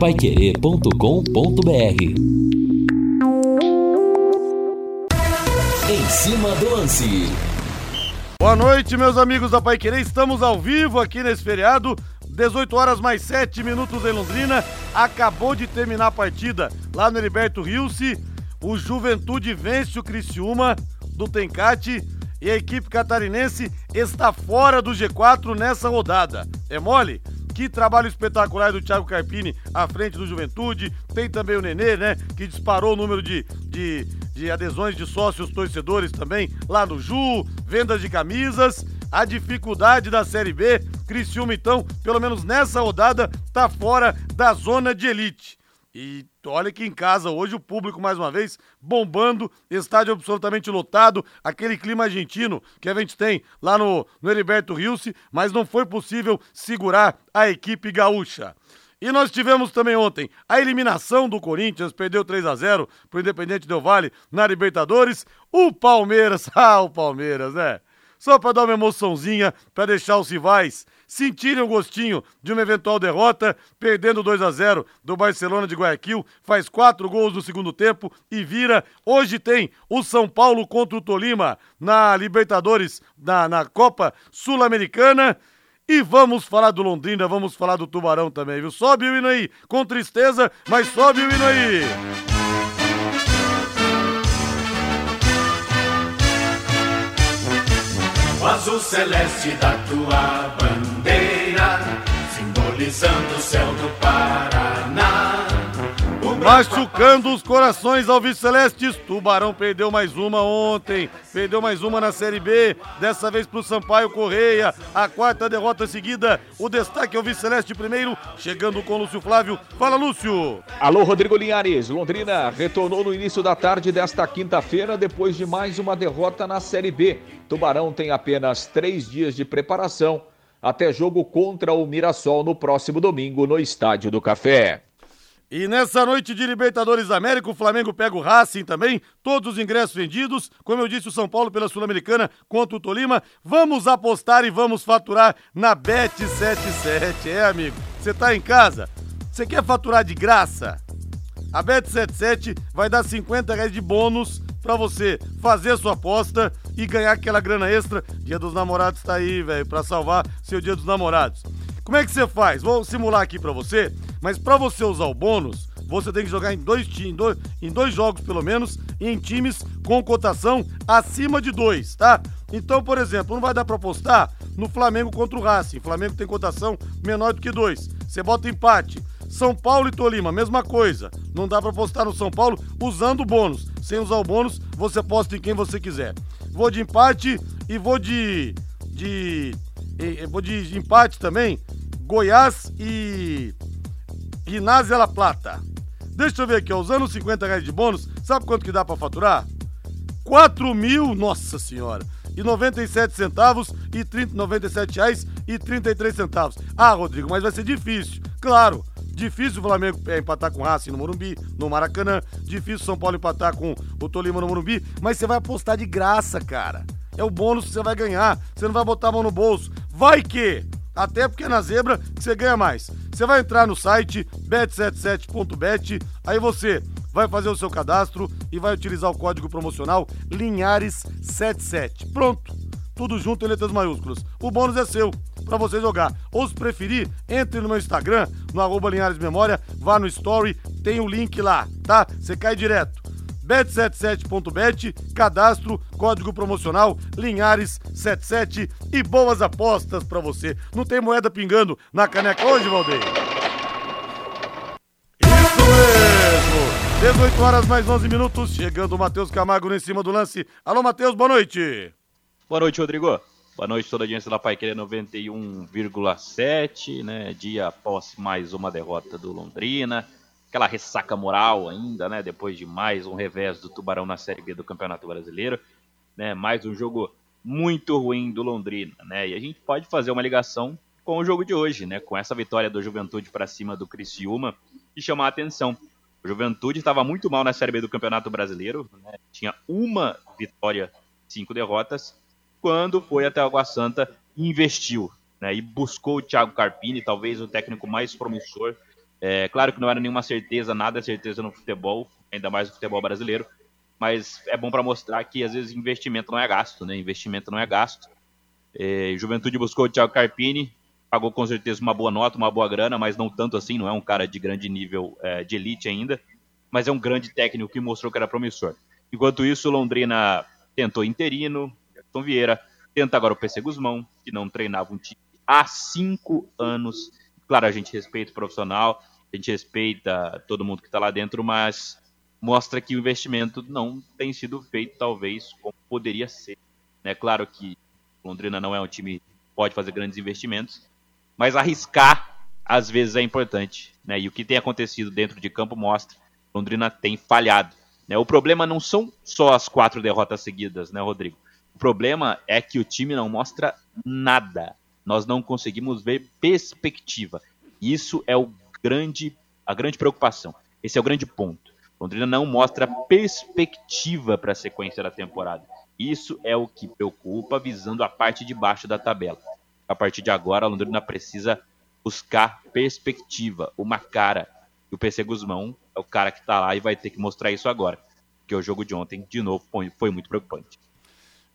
paiquerê.com.br Em cima do lance. Boa noite, meus amigos da Pai Querer. Estamos ao vivo aqui nesse feriado. 18 horas mais 7 minutos em Londrina. Acabou de terminar a partida lá no Heriberto Rilse. O Juventude vence o Criciúma do Tencate e a equipe catarinense está fora do G4 nessa rodada. É mole? Que trabalho espetacular do Thiago Carpini à frente do Juventude. Tem também o Nenê, né? Que disparou o número de, de, de adesões de sócios torcedores também lá no Ju, vendas de camisas. A dificuldade da Série B, Criciúma, então, pelo menos nessa rodada, tá fora da zona de elite. E olha que em casa hoje o público mais uma vez bombando, estádio absolutamente lotado, aquele clima argentino que a gente tem lá no, no Heriberto Rilse, mas não foi possível segurar a equipe gaúcha. E nós tivemos também ontem a eliminação do Corinthians, perdeu 3 a 0 pro Independente Del Vale na Libertadores. O Palmeiras, ah, o Palmeiras, é. Só para dar uma emoçãozinha, para deixar os rivais sentirem o gostinho de uma eventual derrota, perdendo 2 a 0 do Barcelona de Guayaquil, faz quatro gols no segundo tempo e vira. Hoje tem o São Paulo contra o Tolima na Libertadores, na, na Copa Sul-Americana. E vamos falar do Londrina, vamos falar do Tubarão também, viu? Sobe o hino aí, com tristeza, mas sobe o hino aí. O azul celeste da tua bandeira, simbolizando o céu do Paraná. Machucando os corações alvicelestes, Tubarão perdeu mais uma ontem, perdeu mais uma na Série B, dessa vez pro Sampaio Correia, a quarta derrota seguida, o destaque é o Viceleste primeiro, chegando com Lúcio Flávio, fala Lúcio! Alô Rodrigo Linhares, Londrina retornou no início da tarde desta quinta-feira depois de mais uma derrota na Série B. Tubarão tem apenas três dias de preparação até jogo contra o Mirassol no próximo domingo no Estádio do Café. E nessa noite de Libertadores América, o Flamengo pega o Racing também, todos os ingressos vendidos. Como eu disse, o São Paulo pela Sul-Americana contra o Tolima. Vamos apostar e vamos faturar na Bet77. É, amigo, você tá em casa? Você quer faturar de graça? A Bet77 vai dar 50 reais de bônus para você fazer sua aposta e ganhar aquela grana extra. Dia dos Namorados tá aí, velho, para salvar seu Dia dos Namorados. Como é que você faz? Vou simular aqui para você, mas para você usar o bônus, você tem que jogar em dois, em, dois, em dois jogos pelo menos, e em times com cotação acima de dois, tá? Então, por exemplo, não vai dar para apostar no Flamengo contra o Racing. Flamengo tem cotação menor do que dois. Você bota empate. São Paulo e Tolima, mesma coisa. Não dá para apostar no São Paulo usando o bônus. Sem usar o bônus, você aposta em quem você quiser. Vou de empate e vou de. de. vou de empate também Goiás e Ginásio La Plata. Deixa eu ver aqui, ó, usando 50 reais de bônus, sabe quanto que dá para faturar? 4 mil, nossa senhora, e 97 centavos e 30, 97 reais e 33 centavos. Ah, Rodrigo, mas vai ser difícil. Claro, difícil o Flamengo empatar com o Racing no Morumbi, no Maracanã, difícil o São Paulo empatar com o Tolima no Morumbi, mas você vai apostar de graça, cara. É o bônus que você vai ganhar, você não vai botar a mão no bolso. Vai que até porque na zebra você ganha mais. Você vai entrar no site bet77.bet, aí você vai fazer o seu cadastro e vai utilizar o código promocional Linhares77. Pronto! Tudo junto em letras maiúsculas. O bônus é seu para você jogar. Ou se preferir, entre no meu Instagram, no arroba Linhares Memória, vá no story, tem o link lá, tá? Você cai direto bet77.bet, cadastro, código promocional Linhares77 e boas apostas para você. Não tem moeda pingando na caneca hoje, Valdeir? Isso mesmo! 18 horas mais 11 minutos, chegando o Matheus Camargo em cima do lance. Alô, Matheus, boa noite! Boa noite, Rodrigo. Boa noite, toda a audiência da Pai Querer 91,7, né? Dia após mais uma derrota do Londrina aquela ressaca moral ainda, né? Depois de mais um revés do Tubarão na Série B do Campeonato Brasileiro, né? Mais um jogo muito ruim do Londrina, né? E a gente pode fazer uma ligação com o jogo de hoje, né? Com essa vitória do Juventude para cima do Criciúma e chamar a atenção. O Juventude estava muito mal na Série B do Campeonato Brasileiro, né? tinha uma vitória, cinco derrotas. Quando foi até a Água Santa, investiu né? e buscou o Thiago Carpini, talvez o técnico mais promissor É claro que não era nenhuma certeza, nada é certeza no futebol, ainda mais no futebol brasileiro, mas é bom para mostrar que às vezes investimento não é gasto, né? Investimento não é gasto. É, Juventude buscou o Thiago Carpini, pagou com certeza uma boa nota, uma boa grana, mas não tanto assim, não é um cara de grande nível é, de elite ainda, mas é um grande técnico que mostrou que era promissor. Enquanto isso, Londrina tentou interino, Gerson Vieira, tenta agora o PC Guzmão, que não treinava um time há cinco anos. Claro, a gente respeita o profissional, a gente respeita todo mundo que está lá dentro, mas mostra que o investimento não tem sido feito, talvez, como poderia ser. É claro que Londrina não é um time que pode fazer grandes investimentos, mas arriscar às vezes é importante. Né? E o que tem acontecido dentro de campo mostra que Londrina tem falhado. Né? O problema não são só as quatro derrotas seguidas, né, Rodrigo? O problema é que o time não mostra nada. Nós não conseguimos ver perspectiva. Isso é o grande, a grande preocupação. Esse é o grande ponto. Londrina não mostra perspectiva para a sequência da temporada. Isso é o que preocupa, visando a parte de baixo da tabela a partir de agora, a Londrina precisa buscar perspectiva, uma cara. E o PC Guzmão é o cara que está lá e vai ter que mostrar isso agora. Porque o jogo de ontem, de novo, foi muito preocupante.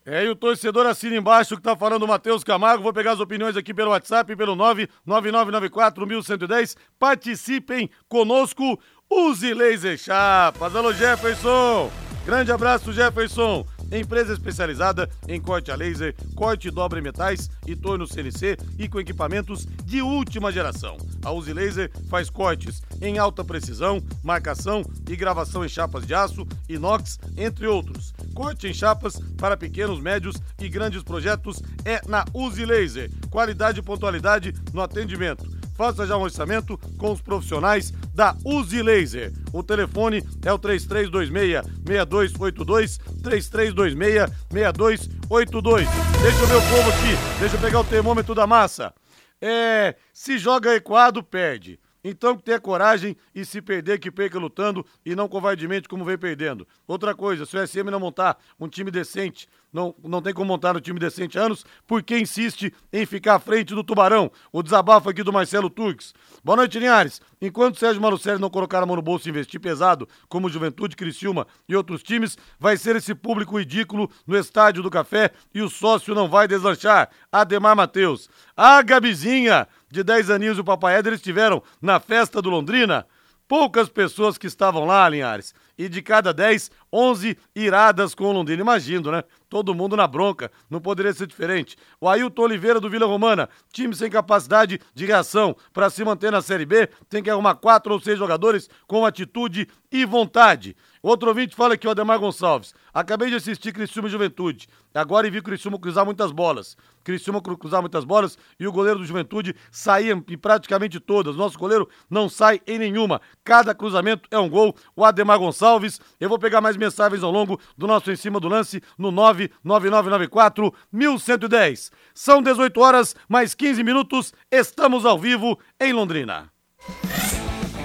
É, e o torcedor assina embaixo que tá falando o Matheus Camargo. Vou pegar as opiniões aqui pelo WhatsApp, pelo 99994-1110. Participem conosco. Use laser chapas. Alô, Jefferson. Grande abraço, Jefferson. Empresa especializada em corte a laser, corte e dobra em metais e torno CNC e com equipamentos de última geração. A Uzi Laser faz cortes em alta precisão, marcação e gravação em chapas de aço, inox, entre outros. Corte em chapas para pequenos, médios e grandes projetos é na Uzi Laser. Qualidade e pontualidade no atendimento Faça já um orçamento com os profissionais da Uzi Laser. O telefone é o 3326-6282, 3326-6282. Deixa o povo aqui, deixa eu pegar o termômetro da massa. É, se joga equado, perde. Então que tenha coragem e se perder, que perca lutando e não covardemente como vem perdendo. Outra coisa, se o SM não montar um time decente, não, não tem como montar um time decente há anos, porque insiste em ficar à frente do Tubarão. O desabafo aqui do Marcelo Turques. Boa noite, Linhares. Enquanto Sérgio Malucelli não colocar a mão no bolso e investir pesado, como Juventude, Criciúma e outros times, vai ser esse público ridículo no Estádio do Café e o sócio não vai deslanchar. Ademar Matheus. A Gabizinha de 10 aninhos e o Papai Éder estiveram na festa do Londrina. Poucas pessoas que estavam lá, Linhares. E de cada 10, 11 iradas com o Londrina. Imagino, né? Todo mundo na bronca. Não poderia ser diferente. O Ailton Oliveira do Vila Romana. Time sem capacidade de reação. Para se manter na Série B, tem que arrumar quatro ou seis jogadores com atitude e vontade. Outro ouvinte fala aqui, o Ademar Gonçalves. Acabei de assistir Criciúma Juventude. Agora vi Criciúma cruzar muitas bolas. Criciúma cruzar muitas bolas e o goleiro do Juventude saía em praticamente todas. Nosso goleiro não sai em nenhuma. Cada cruzamento é um gol. O Ademar Gonçalves. Eu vou pegar mais mensagens ao longo do nosso Em Cima do Lance no 99994 1110. São 18 horas, mais 15 minutos. Estamos ao vivo em Londrina.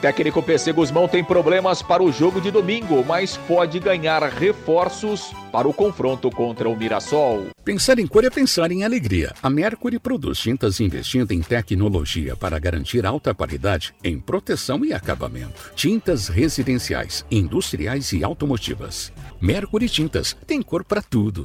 Técnico PC Guzmão tem problemas para o jogo de domingo, mas pode ganhar reforços para o confronto contra o Mirassol. Pensar em cor é pensar em alegria. A Mercury produz tintas investindo em tecnologia para garantir alta qualidade em proteção e acabamento. Tintas residenciais, industriais e automotivas. Mercury Tintas tem cor para tudo.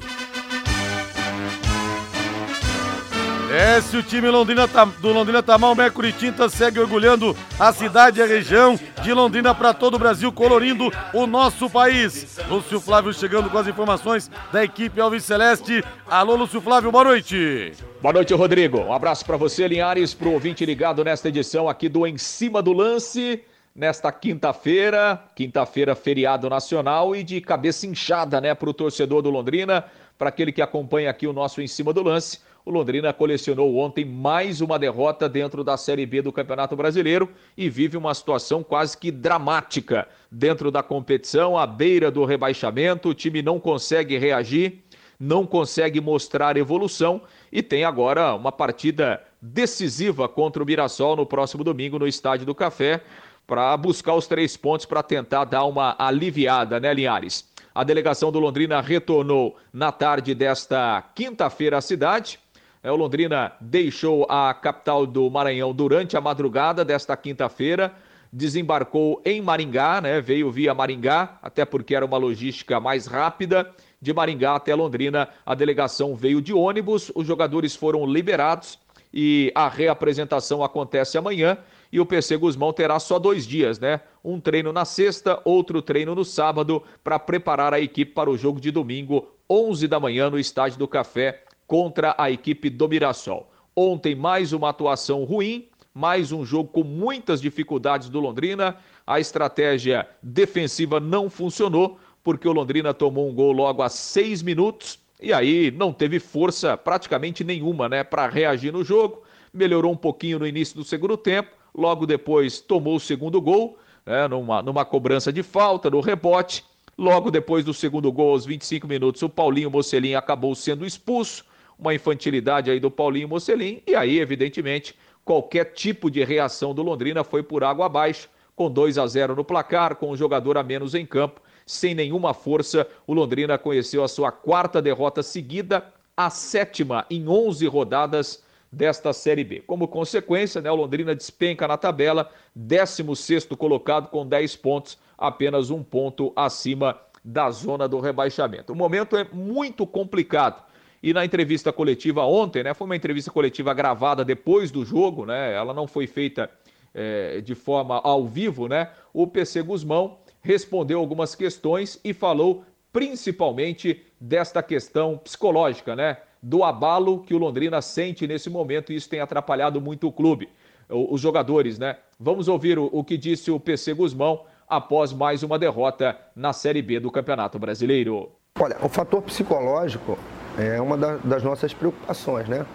É, se o time Londrina tá, do Londrina tá mal, o Mercury Tinta segue orgulhando a cidade e a região de Londrina para todo o Brasil, colorindo o nosso país. Lúcio Flávio chegando com as informações da equipe Alves Celeste. Alô, Lúcio Flávio, boa noite. Boa noite, Rodrigo. Um abraço para você, Linhares, pro ouvinte ligado nesta edição aqui do Em Cima do Lance nesta quinta-feira, quinta-feira feriado nacional e de cabeça inchada, né, para o torcedor do Londrina, para aquele que acompanha aqui o nosso em cima do lance. O Londrina colecionou ontem mais uma derrota dentro da Série B do Campeonato Brasileiro e vive uma situação quase que dramática dentro da competição, à beira do rebaixamento. O time não consegue reagir, não consegue mostrar evolução e tem agora uma partida decisiva contra o Mirassol no próximo domingo no Estádio do Café para buscar os três pontos para tentar dar uma aliviada, né, Linhares? A delegação do Londrina retornou na tarde desta quinta-feira à cidade. É, o Londrina deixou a capital do Maranhão durante a madrugada desta quinta-feira, desembarcou em Maringá, né? Veio via Maringá, até porque era uma logística mais rápida. De Maringá até Londrina, a delegação veio de ônibus, os jogadores foram liberados e a reapresentação acontece amanhã e o PC Guzmão terá só dois dias, né? Um treino na sexta, outro treino no sábado, para preparar a equipe para o jogo de domingo, 11 da manhã, no Estádio do Café, contra a equipe do Mirassol. Ontem, mais uma atuação ruim, mais um jogo com muitas dificuldades do Londrina. A estratégia defensiva não funcionou, porque o Londrina tomou um gol logo a seis minutos e aí não teve força praticamente nenhuma né, para reagir no jogo. Melhorou um pouquinho no início do segundo tempo, logo depois tomou o segundo gol, né, numa, numa cobrança de falta, no rebote. Logo depois do segundo gol, aos 25 minutos, o Paulinho Mocelin acabou sendo expulso. Uma infantilidade aí do Paulinho Mocelin. E aí, evidentemente, qualquer tipo de reação do Londrina foi por água abaixo, com 2 a 0 no placar, com um jogador a menos em campo sem nenhuma força. O Londrina conheceu a sua quarta derrota seguida, a sétima em 11 rodadas desta Série B. Como consequência, né, o Londrina despenca na tabela, 16 colocado com 10 pontos, apenas um ponto acima da zona do rebaixamento. O momento é muito complicado. E na entrevista coletiva ontem, né, foi uma entrevista coletiva gravada depois do jogo, né, ela não foi feita é, de forma ao vivo, né, o PC Guzmão respondeu algumas questões e falou principalmente desta questão psicológica, né? Do abalo que o Londrina sente nesse momento e isso tem atrapalhado muito o clube, os jogadores, né? Vamos ouvir o, o que disse o PC Guzmão após mais uma derrota na Série B do Campeonato Brasileiro. Olha, o fator psicológico é uma das nossas preocupações, né?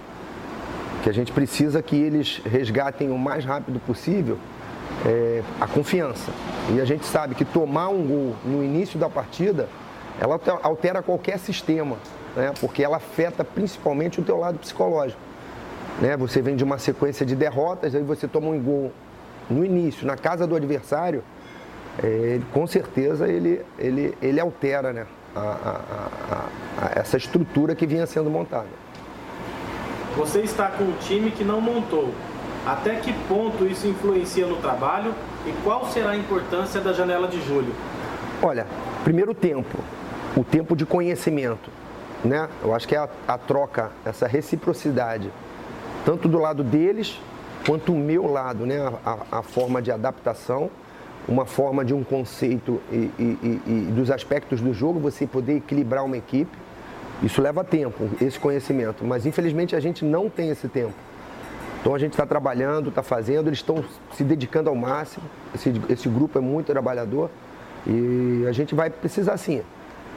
Que a gente precisa que eles resgatem o mais rápido possível é, a confiança. E a gente sabe que tomar um gol no início da partida, ela altera qualquer sistema, né? porque ela afeta principalmente o teu lado psicológico. Né? Você vem de uma sequência de derrotas, aí você toma um gol no início, na casa do adversário, é, com certeza ele, ele, ele altera né? A, a, a, essa estrutura que vinha sendo montada. Você está com um time que não montou, até que ponto isso influencia no trabalho e qual será a importância da janela de julho? Olha, primeiro tempo, o tempo de conhecimento, né? Eu acho que é a, a troca, essa reciprocidade, tanto do lado deles quanto o meu lado, né? A, a forma de adaptação, uma forma de um conceito e, e, e, dos aspectos do jogo, você poder equilibrar uma equipe. Isso leva tempo, esse conhecimento, mas infelizmente a gente não tem esse tempo. Então a gente está trabalhando, está fazendo, eles estão se dedicando ao máximo. Esse, esse grupo é muito trabalhador e a gente vai precisar sim,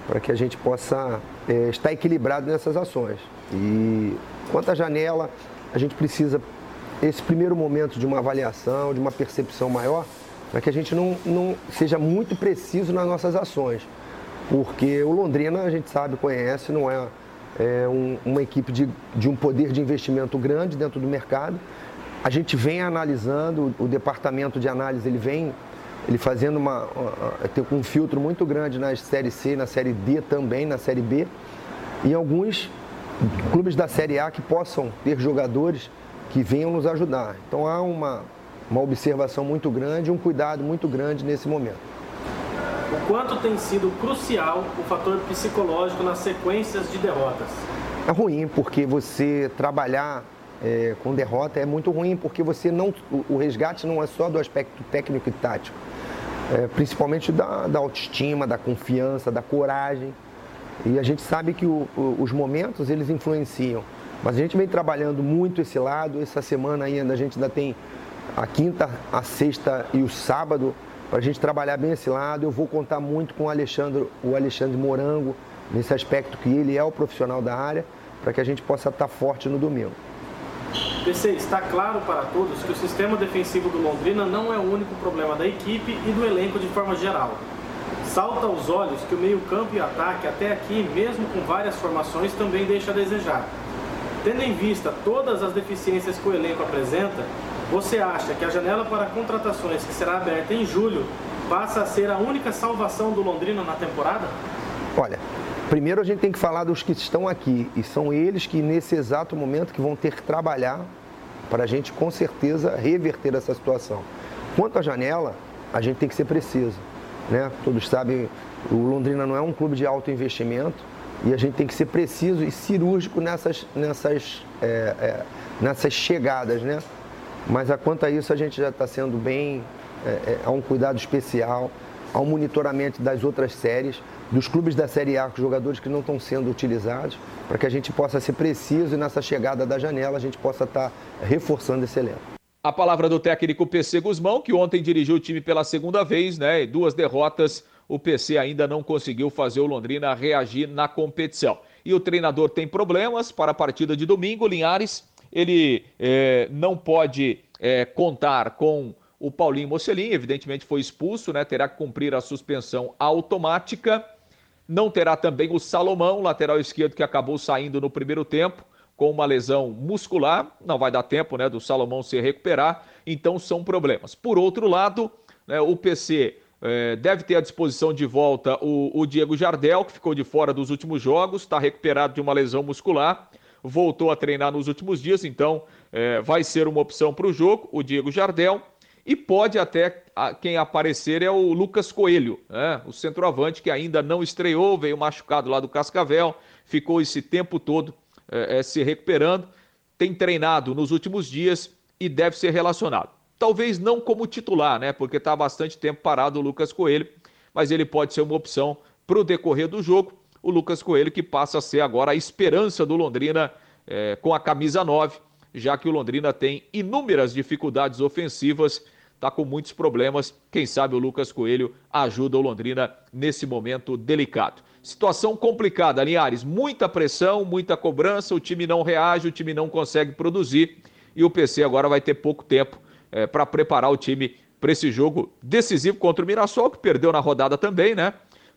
para que a gente possa é, estar equilibrado nessas ações. E quanto à janela, a gente precisa esse primeiro momento de uma avaliação, de uma percepção maior, para que a gente não, não seja muito preciso nas nossas ações. Porque o Londrina, a gente sabe, conhece, não é é um, uma equipe de, de um poder de investimento grande dentro do mercado. A gente vem analisando, o departamento de análise ele vem ele fazendo uma, um filtro muito grande na série C, na série D também, na série B, e alguns clubes da série A que possam ter jogadores que venham nos ajudar. Então há uma, uma observação muito grande, um cuidado muito grande nesse momento o quanto tem sido crucial o fator psicológico nas sequências de derrotas? É ruim, porque você trabalhar é, com derrota é muito ruim, porque você não. O, resgate não é só do aspecto técnico e tático. É, principalmente da, da, autoestima, da confiança, da coragem. E a gente sabe que o, os momentos eles influenciam. Mas a gente vem trabalhando muito esse lado. Essa semana ainda a gente ainda tem a quinta, a sexta e o sábado para a gente trabalhar bem esse lado. Eu vou contar muito com o Alexandre, o Alexandre Morango, nesse aspecto que ele é o profissional da área, para que a gente possa estar forte no domingo. PC, está claro para todos que o sistema defensivo do Londrina não é o único problema da equipe e do elenco de forma geral. Salta aos olhos que o meio-campo e o ataque, até aqui, mesmo com várias formações, também deixa a desejar. Tendo em vista todas as deficiências que o elenco apresenta, você acha que a janela para contratações que será aberta em julho passa a ser a única salvação do Londrina na temporada? Olha, primeiro a gente tem que falar dos que estão aqui e são eles que nesse exato momento que vão ter que trabalhar para a gente com certeza reverter essa situação. Quanto à janela, a gente tem que ser preciso. Né? Todos sabem, o Londrina não é um clube de alto investimento e a gente tem que ser preciso e cirúrgico nessas, nessas, é, é, nessas chegadas. Né? Mas a quanto a isso, a gente já está sendo bem, é, é, há um cuidado especial, há um monitoramento das outras séries, dos clubes da Série A, com jogadores que não estão sendo utilizados, para que a gente possa ser preciso e nessa chegada da janela a gente possa estar tá reforçando esse elenco. A palavra do técnico PC Guzmão, que ontem dirigiu o time pela segunda vez, né? Duas derrotas, o PC ainda não conseguiu fazer o Londrina reagir na competição. E o treinador tem problemas para a partida de domingo, Linhares. Ele é, não pode é, contar com o Paulinho Mocelin, evidentemente foi expulso, né? Terá que cumprir a suspensão automática. Não terá também o Salomão, lateral esquerdo, que acabou saindo no primeiro tempo com uma lesão muscular, não vai dar tempo né, do Salomão se recuperar, então são problemas. Por outro lado, né, o PC é, deve ter à disposição de volta o, o, Diego Jardel, que ficou de fora dos últimos jogos, está recuperado de uma lesão muscular, voltou a treinar nos últimos dias, então é, vai ser uma opção para o jogo, o Diego Jardel. E pode até quem aparecer é o Lucas Coelho, né? o centroavante que ainda não estreou, veio machucado lá do Cascavel, ficou esse tempo todo é, é, se recuperando, tem treinado nos últimos dias e deve ser relacionado. Talvez não como titular, né? Porque está bastante tempo parado o Lucas Coelho, mas ele pode ser uma opção para o decorrer do jogo. O Lucas Coelho que passa a ser agora a esperança do Londrina é, com a camisa 9, já que o Londrina tem inúmeras dificuldades ofensivas, está com muitos problemas. Quem sabe o Lucas Coelho ajuda o Londrina nesse momento delicado. Situação complicada, Linhares. Muita pressão, muita cobrança, o time não reage, o time não consegue produzir e o PC agora vai ter pouco tempo é, para preparar o time para esse jogo decisivo contra o Mirassol, que perdeu na rodada também, né?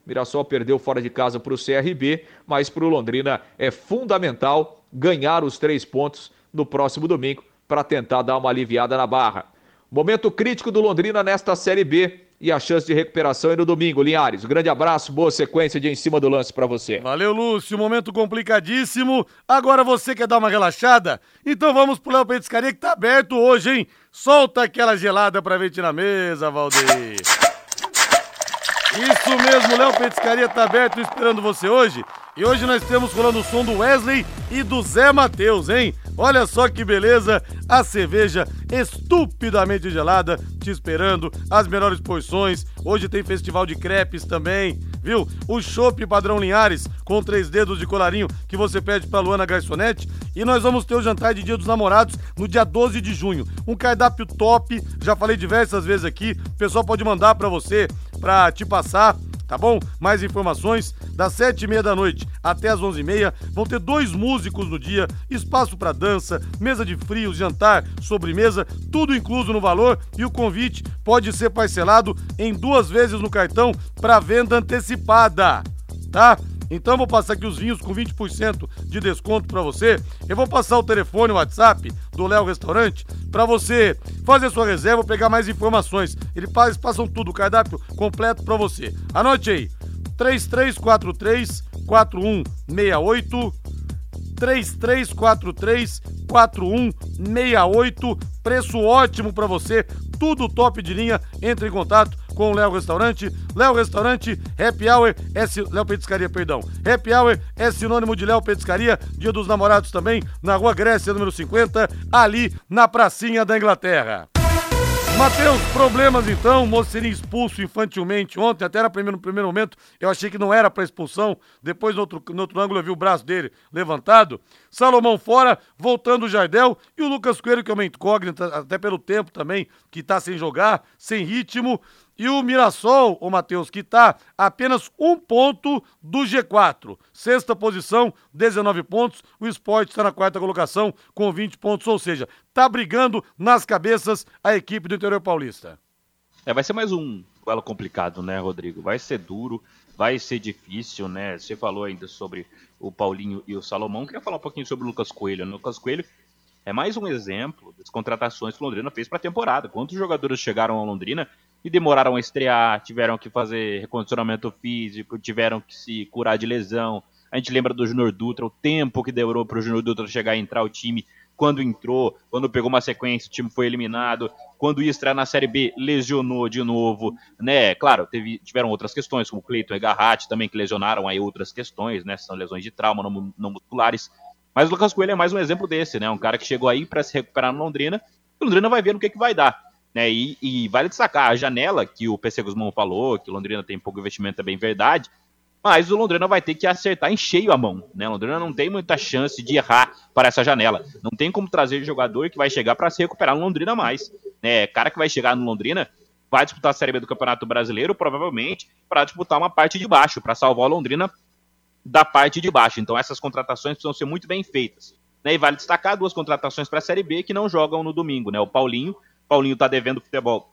Mirassol perdeu fora de casa para o CRB, mas para o Londrina é fundamental ganhar os três pontos no próximo domingo para tentar dar uma aliviada na barra. Momento crítico do Londrina nesta Série B e a chance de recuperação é no domingo. Linhares, um grande abraço, boa sequência de em cima do lance para você. Valeu, Lúcio, momento complicadíssimo. Agora você quer dar uma relaxada? Então vamos pro Léo Petiscaria que tá aberto hoje, hein? Solta aquela gelada pra ver na mesa, Valdeir. Isso mesmo, Léo Petiscaria tá aberto esperando você hoje. E hoje nós temos rolando o som do Wesley e do Zé Matheus, hein? Olha só que beleza, a cerveja estupidamente gelada te esperando, as melhores porções. Hoje tem festival de crepes também, viu? O chopp padrão Linhares com três dedos de colarinho que você pede pra Luana Garçonete. E nós vamos ter o jantar de Dia dos Namorados no dia 12 de junho. Um cardápio top, já falei diversas vezes aqui. O pessoal pode mandar para você, pra te passar tá bom? Mais informações das sete e meia da noite até as onze e meia. Vão ter dois músicos no dia, espaço para dança, mesa de frios, jantar, sobremesa, tudo incluso no valor e o convite pode ser parcelado em duas vezes no cartão para venda antecipada, tá? Então vou passar aqui os vinhos com 20% de desconto para você. Eu vou passar o telefone, o WhatsApp do Léo Restaurante para você fazer sua reserva, pegar mais informações. Eles passam tudo, o cardápio completo para você. Anote aí: 3343 4168 3343 4168. Preço ótimo para você, tudo top de linha. Entre em contato com o Léo Restaurante. Léo Restaurante, Happy Hour é Léo Petiscaria, perdão. Happy Hour é sinônimo de Léo Petiscaria, Dia dos Namorados também, na Rua Grécia, número 50, ali na pracinha da Inglaterra. Matheus, problemas então, o moço seria expulso infantilmente ontem, até no primeiro, no primeiro momento eu achei que não era para expulsão, depois no outro, no outro ângulo eu vi o braço dele levantado. Salomão fora, voltando o Jardel e o Lucas Coelho, que é uma incógnita, até pelo tempo também, que tá sem jogar, sem ritmo. E o Mirassol, o Matheus, que está apenas um ponto do G4. Sexta posição, 19 pontos. O esporte está na quarta colocação com 20 pontos, ou seja, está brigando nas cabeças a equipe do interior paulista. É, vai ser mais um duelo complicado, né, Rodrigo? Vai ser duro, vai ser difícil, né? Você falou ainda sobre o Paulinho e o Salomão. Queria falar um pouquinho sobre o Lucas Coelho. O Lucas Coelho é mais um exemplo das contratações que Londrina fez para a temporada. Quantos jogadores chegaram ao Londrina e demoraram a estrear, tiveram que fazer recondicionamento físico, tiveram que se curar de lesão. A gente lembra do Júnior Dutra, o tempo que demorou para o Júnior Dutra chegar a entrar o time, quando entrou, quando pegou uma sequência, o time foi eliminado, quando ia estrear na Série B, lesionou de novo, né? Claro, teve, tiveram outras questões, como Cleiton e Garratti também, que lesionaram aí outras questões, né? São lesões de trauma não, não musculares. Mas o Lucas Coelho é mais um exemplo desse, né? Um cara que chegou aí para se recuperar no Londrina, e o Londrina vai ver no que, que vai dar. Né, e, e, vale destacar a janela que o PC Guzmão falou, que o Londrina tem pouco investimento, é bem verdade. Mas o Londrina vai ter que acertar em cheio a mão. Né? O Londrina não tem muita chance de errar para essa janela. Não tem como trazer jogador que vai chegar para se recuperar no Londrina mais. Né? Cara que vai chegar no Londrina vai disputar a Série B do Campeonato Brasileiro, provavelmente, para disputar uma parte de baixo, para salvar o Londrina da parte de baixo. Então essas contratações precisam ser muito bem feitas. Né? E vale destacar duas contratações para a Série B que não jogam no domingo. Né? O Paulinho Paulinho está devendo futebol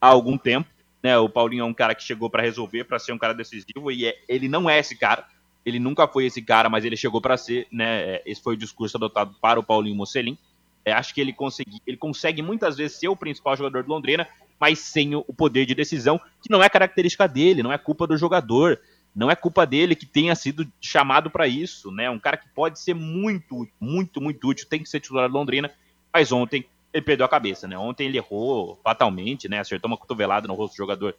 há algum tempo. Né? O Paulinho é um cara que chegou para resolver, para ser um cara decisivo, e é, ele não é esse cara. Ele nunca foi esse cara, mas ele chegou para ser. Né? É, esse foi o discurso adotado para o Paulinho Mocelin. É, acho que ele, consegui, ele consegue muitas vezes ser o principal jogador do Londrina, mas sem o poder de decisão, que não é característica dele, não é culpa do jogador, não é culpa dele que tenha sido chamado para isso, né? Um cara que pode ser muito, muito, muito útil, tem que ser titular do Londrina, mas ontem ele perdeu a cabeça, né? Ontem ele errou fatalmente, né? Acertou uma cotovelada no rosto do jogador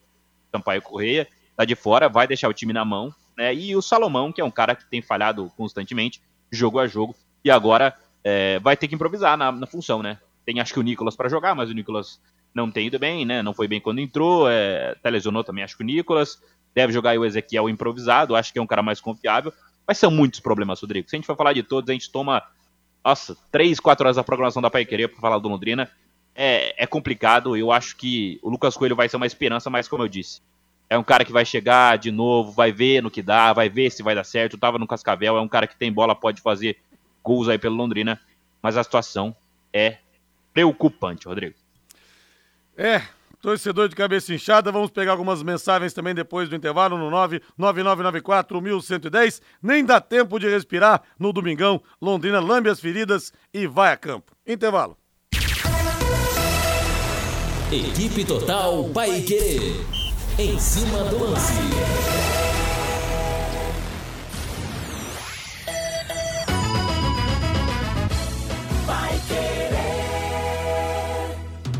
Sampaio Correia, tá de fora, vai deixar o time na mão, né? E o Salomão, que é um cara que tem falhado constantemente, jogo a jogo, e agora é, vai ter que improvisar na, na, função, né? Tem acho que o Nicolas para jogar, mas o Nicolas não tem ido bem, né? Não foi bem quando entrou, é, lesionou também, acho que o Nicolas. Deve jogar o Ezequiel improvisado, acho que é um cara mais confiável. Mas são muitos problemas, Rodrigo. Se a gente for falar de todos, a gente toma nossa, três, quatro horas da programação da Pai Querer para falar do Londrina. É, é complicado. Eu acho que o Lucas Coelho vai ser uma esperança, mas como eu disse, é um cara que vai chegar de novo, vai ver no que dá, vai ver se vai dar certo. Tava no Cascavel, é um cara que tem bola, pode fazer gols aí pelo Londrina, mas a situação é preocupante, Rodrigo. É, Torcedor de cabeça inchada, vamos pegar algumas mensagens também depois do intervalo no 99994-1110. Nem dá tempo de respirar no domingão. Londrina lambe as feridas e vai a campo. Intervalo. Equipe Total Paique. Em cima do lance.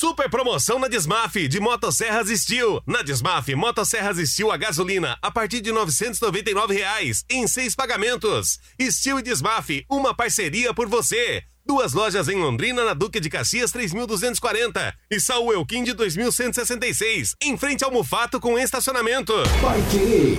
Super promoção na Desmaf de Motosserras Steel. Na Desmaf, Motosserras Steel a gasolina a partir de 999 reais, em seis pagamentos. Steel e Desmaf, uma parceria por você. Duas lojas em Londrina, na Duque de Caxias 3240 e Saul Elquim de 2166, em frente ao Mufato com estacionamento. Querer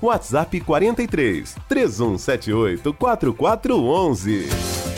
WhatsApp 43 3178 4411.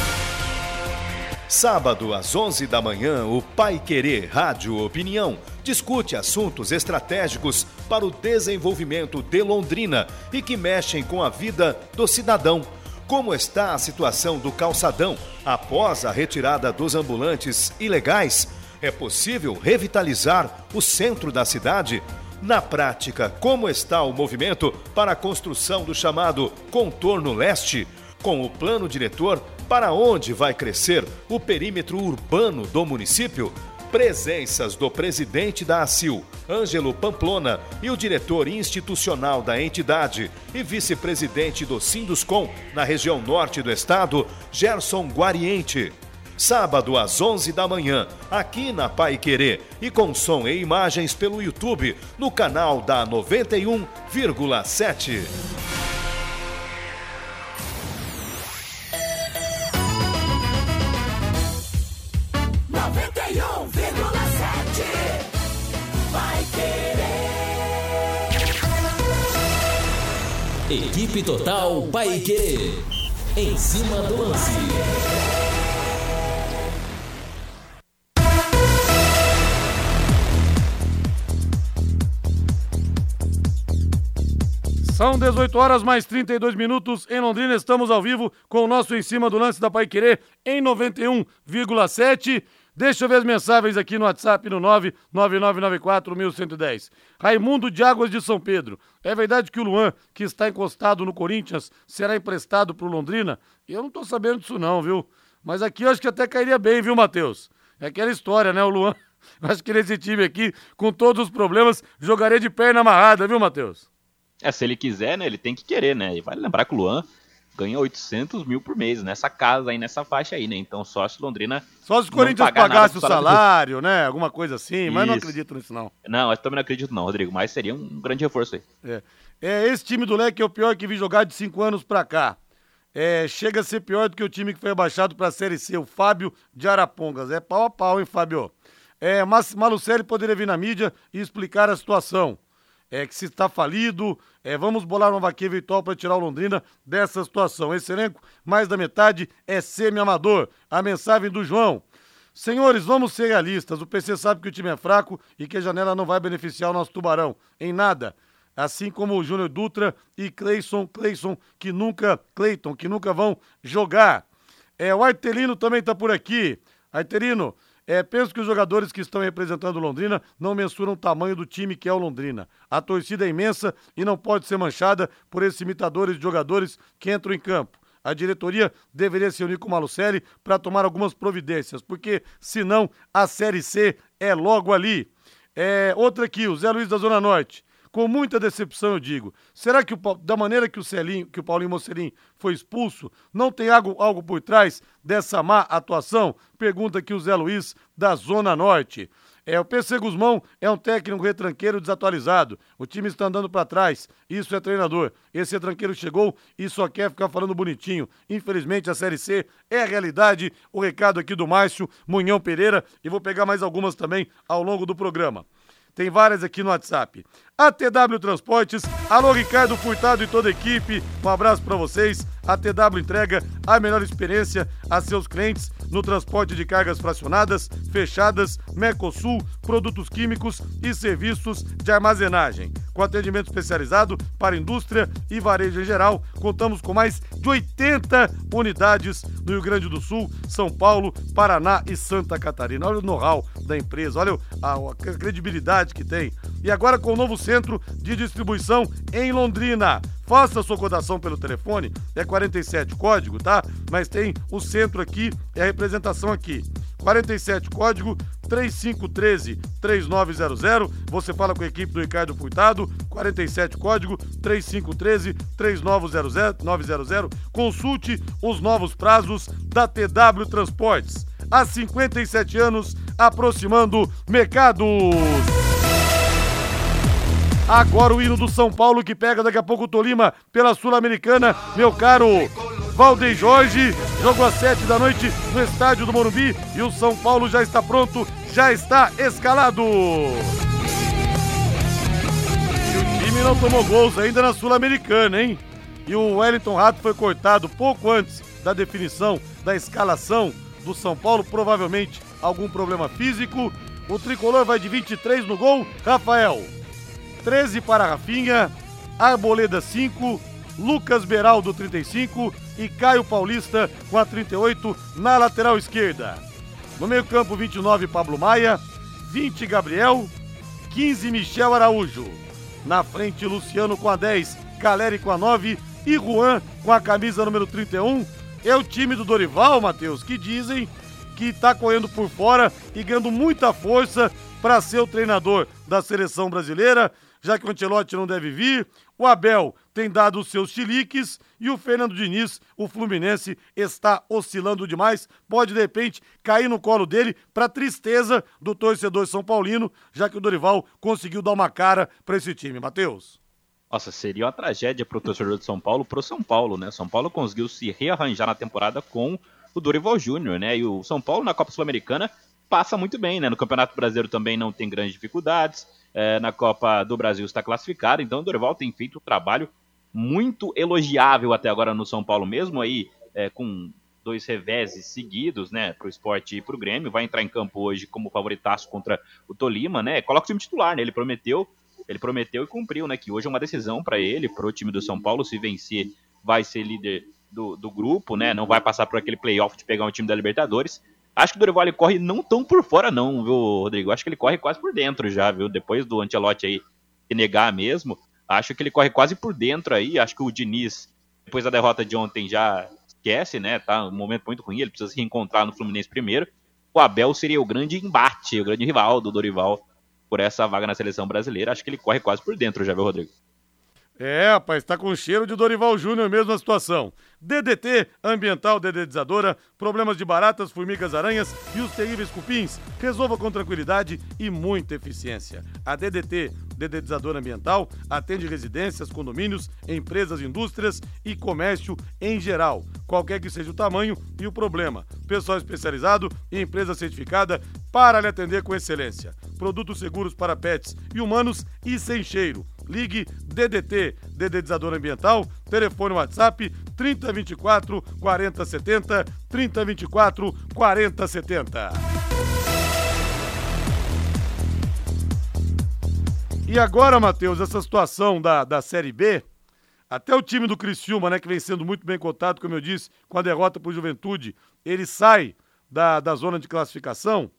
Sábado às 11 da manhã, o Pai Querer Rádio Opinião discute assuntos estratégicos para o desenvolvimento de Londrina e que mexem com a vida do cidadão. Como está a situação do calçadão após a retirada dos ambulantes ilegais? É possível revitalizar o centro da cidade? Na prática, como está o movimento para a construção do chamado Contorno Leste? Com o plano diretor Para onde vai crescer o perímetro urbano do município? Presenças do presidente da ACIL, Ângelo Pamplona, e o diretor institucional da entidade e vice-presidente do Sinduscom na região norte do estado, Gerson Guariente. Sábado às 11 da manhã, aqui na Pai Querer e com som e imagens pelo YouTube no canal da 91,7. Equipe Total Paique. Em cima do lance. São 18 horas mais 32 minutos em Londrina. Estamos ao vivo com o nosso em cima do lance da Pai Querer em 91,7. Deixa eu ver as mensagens aqui no WhatsApp no 999941110. Raimundo de Águas de São Pedro. É verdade que o Luan, que está encostado no Corinthians, será emprestado para o Londrina? Eu não tô sabendo disso não, viu? Mas aqui eu acho que até cairia bem, viu, Matheus? É aquela história, né? O Luan, acho que nesse time aqui, com todos os problemas, jogaria de perna amarrada, viu, Matheus? É, se ele quiser, né, ele tem que querer, né? E vale lembrar que o Luan ganha 800 mil por mês nessa casa aí, nessa faixa aí, né? Então só se Londrina. Só se o Corinthians pagasse o salário, né? Alguma coisa assim, mas não acredito nisso, não. Não, eu também não acredito, não, Rodrigo. Mas seria um grande reforço aí. É. é esse time do Leque é o pior que vi jogar de cinco anos pra cá. É, chega a ser pior do que o time que foi abaixado pra Série C, o Fábio de Arapongas. É pau a pau, hein, Fábio? É, mas Malucelli poderia vir na mídia e explicar a situação é, que se está falido. É, vamos bolar uma vaquinha virtual para tirar o Londrina dessa situação. Esse elenco, mais da metade, é semi-amador. A mensagem do João. Senhores, vamos ser realistas. O PC sabe que o time é fraco e que a janela não vai beneficiar o nosso tubarão em nada. Assim como o Júnior Dutra e Cleison, Cleison, que nunca, Cleiton, que nunca vão jogar. É, o Artelino também está por aqui. Artelino, é, penso que os jogadores que estão representando Londrina não mensuram o tamanho do time que é o Londrina. A torcida é imensa e não pode ser manchada por esses imitadores de jogadores que entram em campo. A diretoria deveria se unir com o Malucelli para tomar algumas providências, porque senão a Série C é logo ali. É, outra aqui, o Zé Luiz da Zona Norte com muita decepção, eu digo. Será que o, da maneira que o Celinho, que o Paulinho Mocelim foi expulso, não tem algo, algo por trás dessa má atuação? Pergunta aqui o Zé Luiz, da Zona Norte. É, o PC Guzmão é um técnico retranqueiro desatualizado. O time está andando para trás. Isso é treinador. Esse retranqueiro chegou e só quer ficar falando bonitinho. Infelizmente, a Série C é a realidade. O recado aqui do Márcio Munhão Pereira. E vou pegar mais algumas também ao longo do programa. Tem várias aqui no WhatsApp. ATW Transportes, alô Ricardo Furtado e toda a equipe, um abraço para vocês. A TW entrega a melhor experiência a seus clientes no transporte de cargas fracionadas, fechadas, Mercosul, produtos químicos e serviços de armazenagem. Com atendimento especializado para indústria e varejo em geral, contamos com mais de 80 unidades no Rio Grande do Sul, São Paulo, Paraná e Santa Catarina. Olha o know-how da empresa, olha a, a credibilidade que tem. E agora com o novo centro de distribuição em Londrina. Faça sua cotação pelo telefone, é 47 código, tá? Mas tem o centro aqui, é a representação aqui. 47 código 3513 3900. Você fala com a equipe do Ricardo Furtado, 47 código 3513 3900. Consulte os novos prazos da TW Transportes. Há 57 anos, aproximando mercados. Agora o hino do São Paulo que pega daqui a pouco o Tolima pela Sul-Americana, meu caro Valdeir Jorge. Jogo às sete da noite no estádio do Morumbi e o São Paulo já está pronto, já está escalado. E o time não tomou gols ainda na Sul-Americana, hein? E o Wellington Rato foi cortado pouco antes da definição da escalação do São Paulo, provavelmente algum problema físico. O tricolor vai de 23 no gol, Rafael. 13 para Rafinha, Arboleda 5, Lucas Beraldo 35 e Caio Paulista com a 38 na lateral esquerda. No meio-campo 29 Pablo Maia, 20 Gabriel, 15 Michel Araújo. Na frente Luciano com a 10, Caleri com a 9 e Juan com a camisa número 31. é o time do Dorival, Matheus, que dizem que tá correndo por fora e ganhando muita força para ser o treinador da seleção brasileira, já que o Ancelotti não deve vir. O Abel tem dado os seus chiliques e o Fernando Diniz, o Fluminense, está oscilando demais. Pode, de repente, cair no colo dele para tristeza do torcedor São Paulino, já que o Dorival conseguiu dar uma cara para esse time. Matheus. Nossa, seria uma tragédia para o torcedor de São Paulo, para o São Paulo, né? São Paulo conseguiu se rearranjar na temporada com o Dorival Júnior, né? E o São Paulo na Copa Sul-Americana passa muito bem, né? No Campeonato Brasileiro também não tem grandes dificuldades. É, na Copa do Brasil está classificado, então o Dorival tem feito um trabalho muito elogiável até agora no São Paulo mesmo, aí é, com dois reveses seguidos, né, para o esporte e para o Grêmio, vai entrar em campo hoje como favoritaço contra o Tolima, né, coloca o time titular, né, ele prometeu, ele prometeu e cumpriu, né, que hoje é uma decisão para ele, para o time do São Paulo, se vencer vai ser líder do, do grupo, né, não vai passar por aquele playoff de pegar um time da Libertadores, Acho que o Dorival ele corre não tão por fora, não, viu, Rodrigo? Acho que ele corre quase por dentro já, viu? Depois do Antelote aí negar mesmo, acho que ele corre quase por dentro aí. Acho que o Diniz, depois da derrota de ontem, já esquece, né? Tá um momento muito ruim, ele precisa se reencontrar no Fluminense primeiro. O Abel seria o grande embate, o grande rival do Dorival por essa vaga na seleção brasileira. Acho que ele corre quase por dentro já, viu, Rodrigo? É, rapaz, tá com cheiro de Dorival Júnior mesmo a situação. DDT, ambiental dedetizadora, problemas de baratas, formigas, aranhas e os terríveis cupins. Resolva com tranquilidade e muita eficiência. A DDT, dedetizadora ambiental, atende residências, condomínios, empresas, indústrias e comércio em geral. Qualquer que seja o tamanho e o problema. Pessoal especializado e empresa certificada para lhe atender com excelência. Produtos seguros para pets e humanos e sem cheiro. Ligue DDT, Dedetizador Ambiental, telefone WhatsApp 3024 4070, 3024 4070. E agora, Matheus, essa situação da, da Série B, até o time do Criciúma, né, que vem sendo muito bem cotado, como eu disse, com a derrota para o Juventude, ele sai da, da zona de classificação,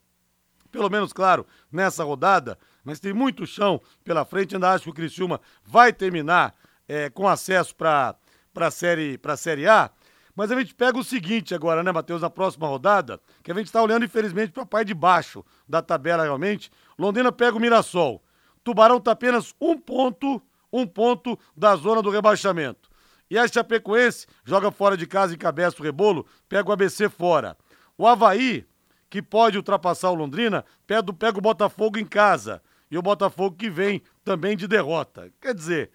pelo menos, claro, nessa rodada, mas tem muito chão pela frente. Ainda acho que o Criciúma vai terminar é, com acesso para a série, série A. Mas a gente pega o seguinte agora, né, Matheus, na próxima rodada, que a gente está olhando, infelizmente, para a parte de baixo da tabela realmente. Londrina pega o Mirassol. Tubarão está apenas um ponto, um ponto da zona do rebaixamento. E a Chapecoense joga fora de casa, encabeça o rebolo, pega o ABC fora. O Havaí, que pode ultrapassar o Londrina, pega o Botafogo em casa e o Botafogo que vem também de derrota. Quer dizer,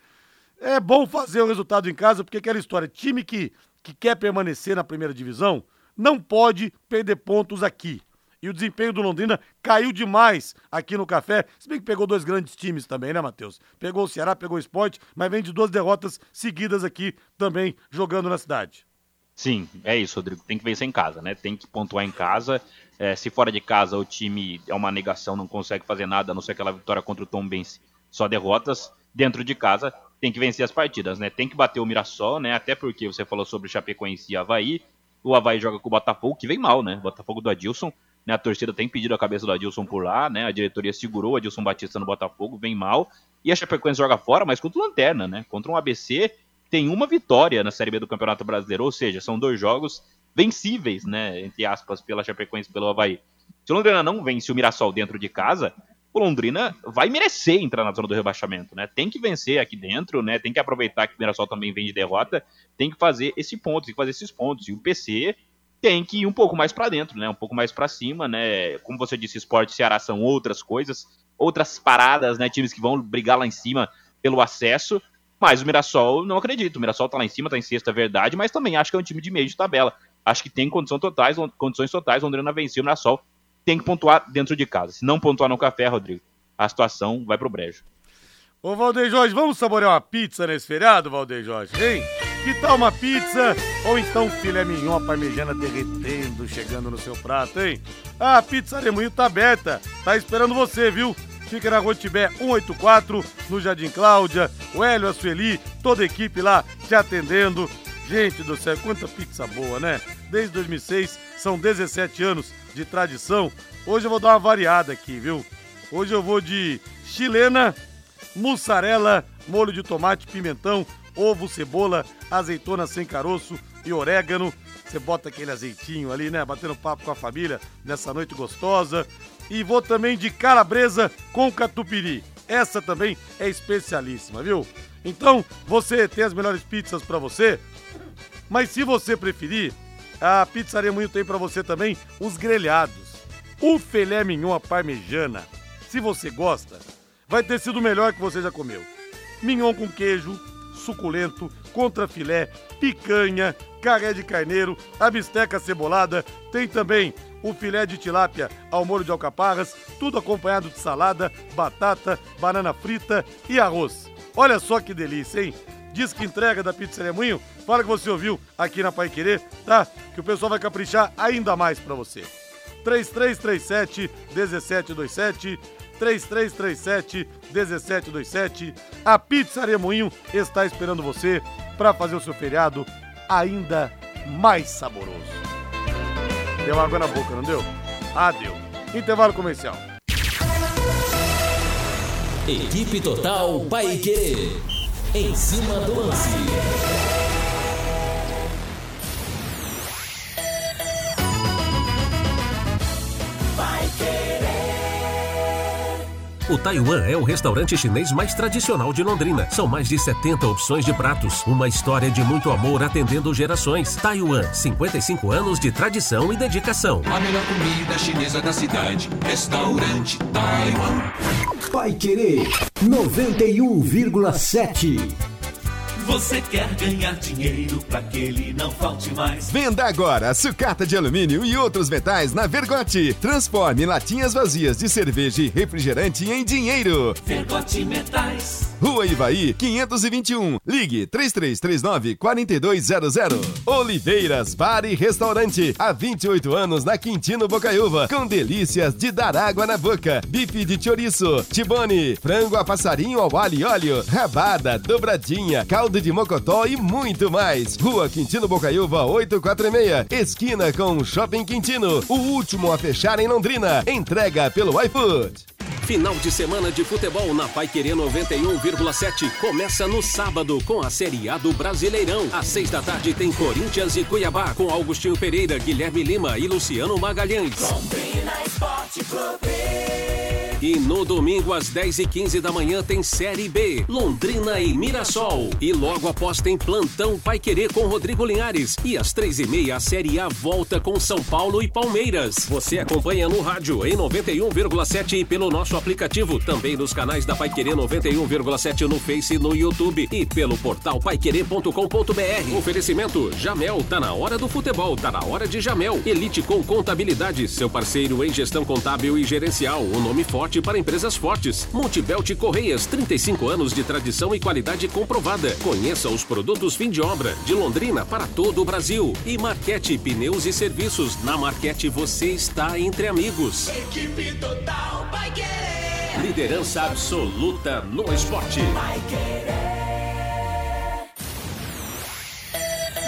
é bom fazer o resultado em casa, porque aquela história, time que, que quer permanecer na primeira divisão não pode perder pontos aqui. E o desempenho do Londrina caiu demais aqui no Café. Se bem que pegou dois grandes times também, né, Matheus? Pegou o Ceará, pegou o Esporte, mas vem de duas derrotas seguidas aqui também jogando na cidade. Sim, é isso, Rodrigo. Tem que vencer em casa, né? Tem que pontuar em casa. É, se fora de casa o time é uma negação, não consegue fazer nada, a não ser aquela vitória contra o Tom Benz, só derrotas. Dentro de casa tem que vencer as partidas, né? Tem que bater o Mirassol, né? Até porque você falou sobre o Chapecoense e Havaí. O Havaí joga com o Botafogo, que vem mal, né? Botafogo do Adilson. Né? A torcida tem pedido a cabeça do Adilson por lá, né? A diretoria segurou o Adilson Batista no Botafogo, vem mal. E a Chapecoense joga fora, mas contra o Lanterna, né? Contra um ABC tem uma vitória na Série B do Campeonato Brasileiro, ou seja, são dois jogos vencíveis, né, entre aspas, pela Chapecoense e pelo Havaí. Se o Londrina não vence o Mirassol dentro de casa, o Londrina vai merecer entrar na zona do rebaixamento, né? Tem que vencer aqui dentro, né? Tem que aproveitar que o Mirassol também vem de derrota, tem que fazer esse ponto, tem que fazer esses pontos. E o PC tem que ir um pouco mais para dentro, né? Um pouco mais para cima, né? Como você disse, esporte e Ceará são outras coisas, outras paradas, né? Times que vão brigar lá em cima pelo acesso. Mas o Mirassol, não acredito. O Mirassol tá lá em cima, tá em sexta, é verdade, mas também acho que é um time de meio de tabela. Acho que tem condição totais, condições totais. Londrina venceu o Mirassol. Tem que pontuar dentro de casa. Se não pontuar no café, Rodrigo, a situação vai pro brejo. Ô, Valdeir Jorge, vamos saborear uma pizza nesse feriado, Valdeir Jorge? Hein? Que tal uma pizza? Ou então filé mignon, parmegiana derretendo, chegando no seu prato, hein? A Pizza Moinho tá aberta. Tá esperando você, viu? Fica na Rua Tibé 184, no Jardim Cláudia. O Hélio, a Sueli, toda a equipe lá te atendendo. Gente do céu, quanta pizza boa, né? Desde 2006, são 17 anos de tradição. Hoje eu vou dar uma variada aqui, viu? Hoje eu vou de chilena, mussarela, molho de tomate, pimentão, ovo, cebola, azeitona sem caroço e orégano. Você bota aquele azeitinho ali, né? Batendo papo com a família nessa noite gostosa. E vou também de calabresa com catupiry. Essa também é especialíssima, viu? Então, você tem as melhores pizzas para você. Mas se você preferir, a Pizzaria Moinho tem para você também os grelhados. O filé mignon à parmejana. Se você gosta, vai ter sido o melhor que você já comeu. Mignon com queijo, suculento, contra filé, picanha, carré de carneiro, a bisteca cebolada, tem também o filé de tilápia ao molho de alcaparras, tudo acompanhado de salada, batata, banana frita e arroz. Olha só que delícia, hein? Diz que entrega da Pizzaria Moinho, fala que você ouviu aqui na Pai Querer, tá? Que o pessoal vai caprichar ainda mais para você. 3337 1727 3337 1727. A Pizzaria Moinho está esperando você para fazer o seu feriado ainda mais saboroso. Deu água na boca, não deu? Ah, deu. Intervalo comercial. Equipe Total Paique. Em cima do lance. O Taiwan é o restaurante chinês mais tradicional de Londrina. São mais de 70 opções de pratos. Uma história de muito amor atendendo gerações. Taiwan, 55 anos de tradição e dedicação. A melhor comida chinesa da cidade. Restaurante Taiwan. Pai Querer 91,7. Você quer ganhar dinheiro para que ele não falte mais? Venda agora sucata de alumínio e outros metais na Vergote. Transforme latinhas vazias de cerveja e refrigerante em dinheiro. Vergote Metais. Rua Ivaí, 521. Ligue 3339-4200. Oliveiras Bar e Restaurante. Há 28 anos na Quintino Bocaiúva. Com delícias de dar água na boca. Bife de chouriço, tibone, frango a passarinho ao alho e óleo, rabada, dobradinha, caldo de mocotó e muito mais. Rua Quintino Bocaiúva, 846. Esquina com Shopping Quintino. O último a fechar em Londrina. Entrega pelo iFood. Final de semana de futebol na Pai Querer 91,7 começa no sábado com a Série A do Brasileirão. Às seis da tarde tem Corinthians e Cuiabá com Augustinho Pereira, Guilherme Lima e Luciano Magalhães. Londrina Esporte Clube. E no domingo, às 10h15 da manhã, tem Série B, Londrina e Mirassol. E logo após tem Plantão Pai Querer com Rodrigo Linhares. E às 3h30, a Série A volta com São Paulo e Palmeiras. Você acompanha no rádio em 91,7 e pelo nosso aplicativo. Também nos canais da Pai Querer 91,7 no Face e no YouTube. E pelo portal paiquerer.com.br. Oferecimento Jamel, tá na hora do futebol, tá na hora de Jamel. Elite com Contabilidade, seu parceiro em gestão contábil e gerencial. O nome forte para empresas fortes. Multibelt Correias, 35 anos de tradição e qualidade comprovada. Conheça os produtos fim de obra de Londrina para todo o Brasil. E Marquete Pneus e Serviços. Na Marquete você está entre amigos. Equipe Total vai querer. Liderança absoluta no esporte. Vai querer.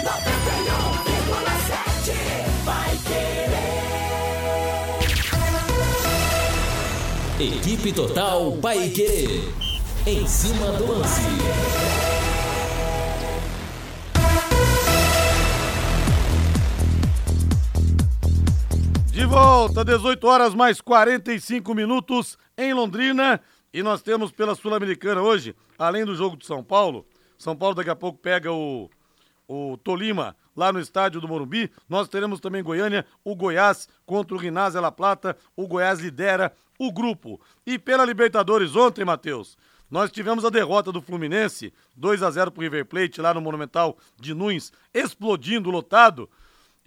91,7 vai querer. Equipe Total Paique. Em cima do lance. De volta, 18 horas mais 45 minutos em Londrina. E nós temos pela Sul-Americana hoje, além do jogo de São Paulo, São Paulo daqui a pouco pega o, o Tolima lá no estádio do Morumbi. Nós teremos também Goiânia, o Goiás contra o Rinazia La Plata. O Goiás lidera o grupo. E pela Libertadores ontem, Matheus, nós tivemos a derrota do Fluminense, 2 a 0 pro River Plate lá no Monumental de Nunes, explodindo, lotado.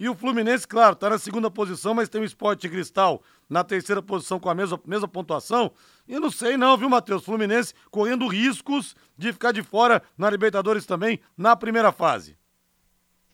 E o Fluminense, claro, está na segunda posição, mas tem o Esporte Cristal na terceira posição com a mesma, mesma pontuação. E não sei não, viu, Matheus? Fluminense correndo riscos de ficar de fora na Libertadores também na primeira fase.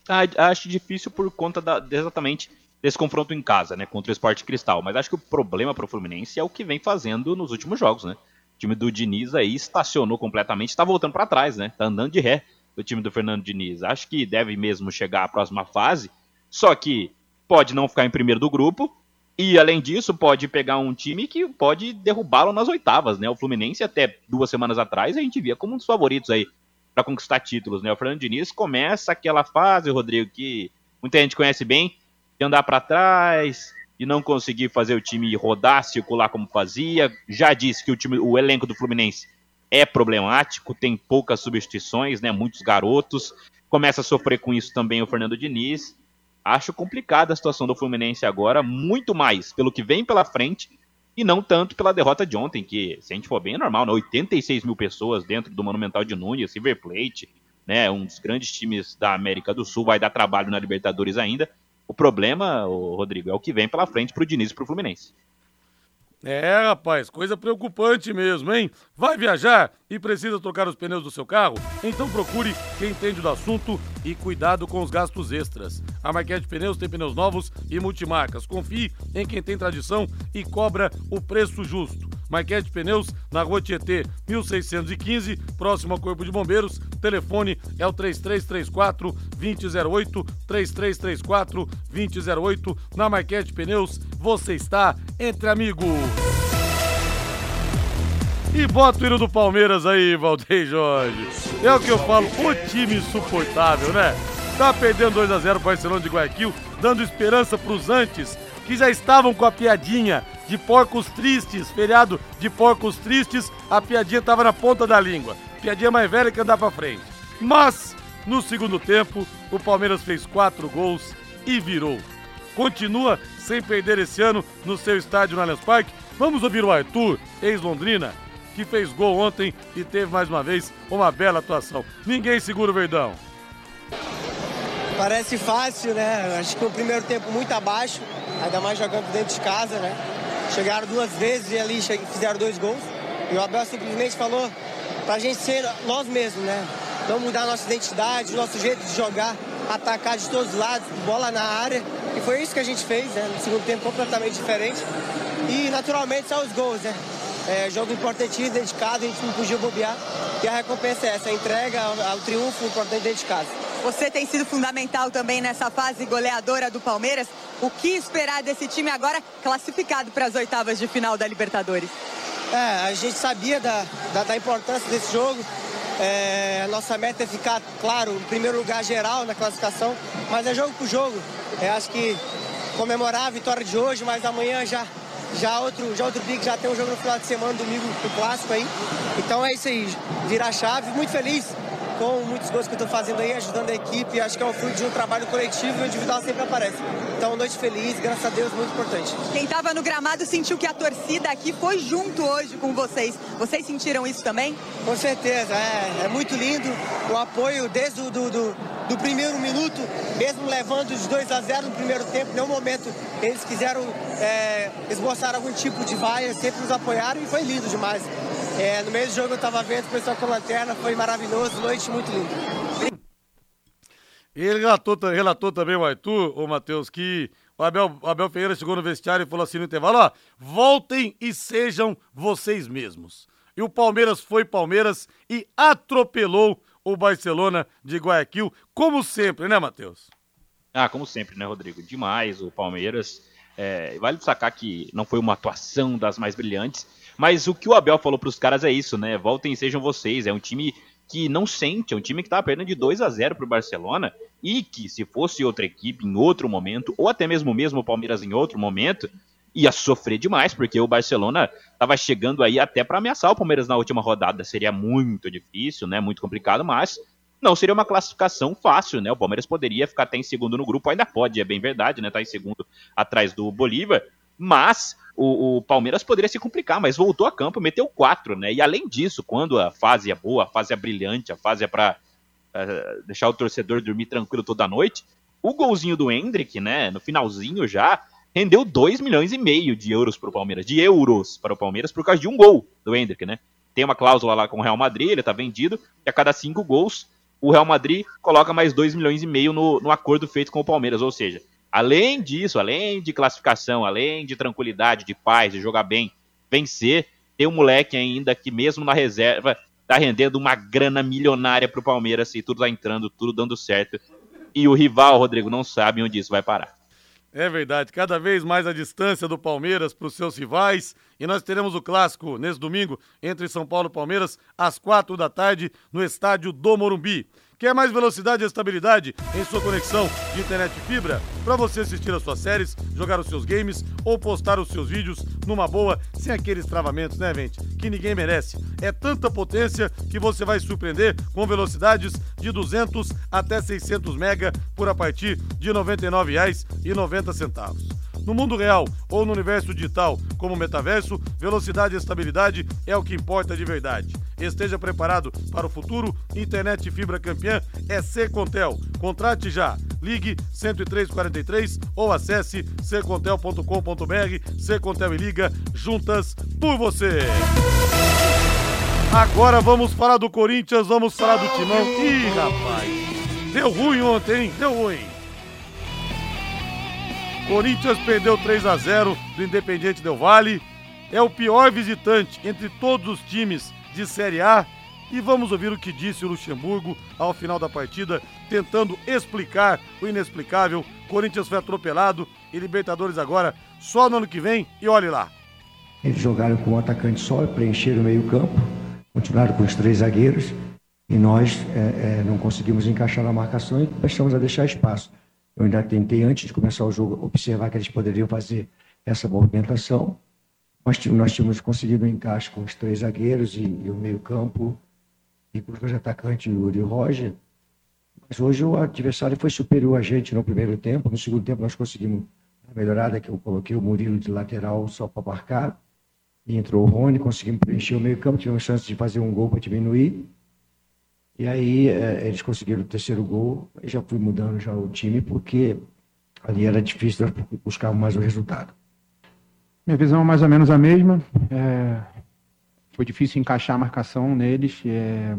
Ah, acho difícil por conta da, exatamente desse confronto em casa, né, contra o Esporte Cristal. Mas acho que o problema para o Fluminense é o que vem fazendo nos últimos jogos, né? O time do Diniz aí estacionou completamente, está voltando para trás, né? Tá andando de ré o time do Fernando Diniz. Acho que deve mesmo chegar à próxima fase, só que pode não ficar em primeiro do grupo, E além disso, pode pegar um time que pode derrubá-lo nas oitavas, né? O Fluminense, até duas semanas atrás, a gente via como um dos favoritos aí para conquistar títulos, né? O Fernando Diniz começa aquela fase, Rodrigo, que muita gente conhece bem, de andar para trás, de não conseguir fazer o time rodar, circular como fazia. Já disse que o time, o elenco do Fluminense é problemático, tem poucas substituições, né? Muitos garotos. Começa a sofrer com isso também o Fernando Diniz. Acho complicada a situação do Fluminense agora, muito mais pelo que vem pela frente e não tanto pela derrota de ontem, que, se a gente for bem, é normal, né? 86 mil pessoas dentro do Monumental de Nunes, River Plate, né? Um dos grandes times da América do Sul, vai dar trabalho na Libertadores ainda. O problema, Rodrigo, é o que vem pela frente pro Diniz e pro Fluminense. É, rapaz, coisa preocupante mesmo, hein? Vai viajar e precisa trocar os pneus do seu carro? Então procure quem entende do assunto e cuidado com os gastos extras. A Marquete Pneus tem pneus novos e multimarcas. Confie em quem tem tradição e cobra o preço justo. Marquete Pneus, na rua Tietê, 1615, próximo ao Corpo de Bombeiros. Telefone é o 3334 2008, 3334 2008. Na Marquete Pneus, você está entre amigos. E bota o hino do Palmeiras aí, Valdeir Jorge. É o que eu falo, o time insuportável, né? Tá perdendo 2 a 0 o Barcelona de Guayaquil, dando esperança pros antes, que já estavam com a piadinha de porcos tristes, feriado de porcos tristes, a piadinha tava na ponta da língua. Piadinha mais velha que andar pra frente. Mas, no segundo tempo, o Palmeiras fez quatro gols e virou. Continua sem perder esse ano no seu estádio no Allianz Parque. Vamos ouvir o Arthur, ex-Londrina, que fez gol ontem e teve mais uma vez uma bela atuação. Ninguém segura o Verdão. Parece fácil, né? Acho que o primeiro tempo muito abaixo, ainda mais jogando dentro de casa, né? Chegaram duas vezes e ali fizeram dois gols. E o Abel simplesmente falou pra gente ser nós mesmos, né? Não mudar nossa identidade, nosso jeito de jogar, atacar de todos os lados, bola na área. E foi isso que a gente fez, né? No segundo tempo completamente diferente. E naturalmente são os gols, né? É, jogo importantíssimo dentro de casa, a gente não podia bobear. E a recompensa é essa, a entrega ao triunfo importante dentro de casa. Você tem sido fundamental também nessa fase goleadora do Palmeiras. O que esperar desse time agora classificado para as oitavas de final da Libertadores? É, a gente sabia da, da, da importância desse jogo. É, a nossa meta é ficar, claro, em primeiro lugar geral na classificação, mas é jogo por jogo. É, acho que comemorar a vitória de hoje, mas amanhã já já outro, já outro pique, já tem um jogo no final de semana, domingo, o clássico aí. Então é isso aí, virar chave, muito feliz com muitos gols que eu estou fazendo aí, ajudando a equipe. Acho que é um fruto de um trabalho coletivo e o individual sempre aparece. Então, noite feliz, graças a Deus, muito importante. Quem estava no gramado sentiu que a torcida aqui foi junto hoje com vocês. Vocês sentiram isso também? Com certeza, é, é muito lindo o apoio desde o do, do, do primeiro minuto, mesmo levando os 2 a 0 no primeiro tempo, em nenhum momento eles quiseram é, esboçar algum tipo de vaia, sempre nos apoiaram e foi lindo demais. É, no meio do jogo eu estava vendo o pessoal com a lanterna, foi maravilhoso, noite muito linda. Ele relatou, relatou também o Arthur, o Matheus, que o Abel, o Abel Ferreira chegou no vestiário e falou assim no intervalo: ó, voltem e sejam vocês mesmos. E o Palmeiras foi Palmeiras e atropelou o Barcelona de Guayaquil, como sempre, né, Matheus? Ah, como sempre, né, Rodrigo? Demais o Palmeiras. É, vale destacar que não foi uma atuação das mais brilhantes, mas o que o Abel falou para os caras é isso, né? Voltem e sejam vocês. É um time que não sente, é um time que tá perdendo de 2 a 0 pro Barcelona e que se fosse outra equipe em outro momento, ou até mesmo mesmo o Palmeiras em outro momento, ia sofrer demais, porque o Barcelona estava chegando aí até para ameaçar o Palmeiras na última rodada. Seria muito difícil, né? Muito complicado, mas não seria uma classificação fácil, né? O Palmeiras poderia ficar até em segundo no grupo, ainda pode, é bem verdade, né? Tá em segundo atrás do Bolívar, mas o, o, Palmeiras poderia se complicar, mas voltou a campo, meteu quatro, né? E além disso, quando a fase é boa, a fase é brilhante, a fase é para uh, eh, deixar o torcedor dormir tranquilo toda noite, o golzinho do Hendrick, né? No finalzinho já, rendeu 2 milhões e meio de euros para o Palmeiras, de euros para o Palmeiras, por causa de um gol do Hendrick, né? Tem uma cláusula lá com o Real Madrid, ele tá vendido, e a cada cinco gols, o Real Madrid coloca mais 2 milhões e meio no, no acordo feito com o Palmeiras, ou seja, Além disso, além de classificação, além de tranquilidade, de paz, de jogar bem, vencer, tem um moleque ainda que mesmo na reserva tá rendendo uma grana milionária pro Palmeiras e tudo tá entrando, tudo dando certo. E o rival, Rodrigo, não sabe onde isso vai parar. É verdade, cada vez mais a distância do Palmeiras para os seus rivais. E nós teremos o clássico nesse domingo entre São Paulo e Palmeiras, às quatro da tarde, no estádio do Morumbi. Quer mais velocidade e estabilidade em sua conexão de internet fibra? Para você assistir as suas séries, jogar os seus games ou postar os seus vídeos numa boa, sem aqueles travamentos, né, gente? Que ninguém merece. É tanta potência que você vai surpreender com velocidades de 200 até 600 mega por a partir de R$ 99,90. No mundo real ou no universo digital, como o metaverso, velocidade e estabilidade é o que importa de verdade. Esteja preparado para o futuro. Internet fibra campeã é Secontel. Contrate já. Ligue 10343 ou acesse secontel.com.br. Secontel e liga juntas por você. Agora vamos falar do Corinthians, vamos falar do Timão. Ih, rapaz, deu ruim ontem, hein? Deu ruim. Corinthians perdeu 3 a 0 do Independiente Del Vale. É o pior visitante entre todos os times de Série A. E vamos ouvir o que disse o Luxemburgo ao final da partida, tentando explicar o inexplicável. Corinthians foi atropelado e Libertadores agora só no ano que vem. E olhe lá. Eles jogaram com um atacante só, preencheram o meio-campo, continuaram com os três zagueiros e nós é, é, não conseguimos encaixar na marcação e começamos a deixar espaço. Eu ainda tentei, antes de começar o jogo, observar que eles poderiam fazer essa movimentação. Nós, nós tínhamos conseguido um encaixe com os três zagueiros e, e o meio-campo e com os dois atacantes, Yuri e Roger. Mas hoje o adversário foi superior a gente no primeiro tempo. No segundo tempo, nós conseguimos a melhorada, que eu coloquei o Murilo de lateral só para marcar. E entrou o Rony, conseguimos preencher o meio-campo, tivemos chance de fazer um gol para diminuir. E aí é, eles conseguiram o terceiro gol, e já fui mudando já o time, porque ali era difícil buscar mais o resultado. Minha visão é mais ou menos a mesma. É... Foi difícil encaixar a marcação neles. É,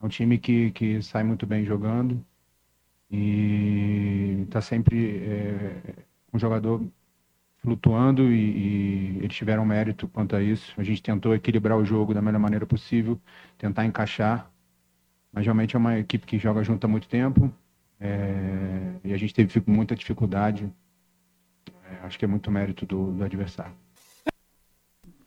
é um time que, que sai muito bem jogando e está sempre é, um jogador flutuando e, e, eles tiveram mérito quanto a isso. A gente tentou equilibrar o jogo da melhor maneira possível, tentar encaixar mas realmente é uma equipe que joga junto há muito tempo é, e a gente teve muita dificuldade. É, acho que é muito mérito do, do adversário.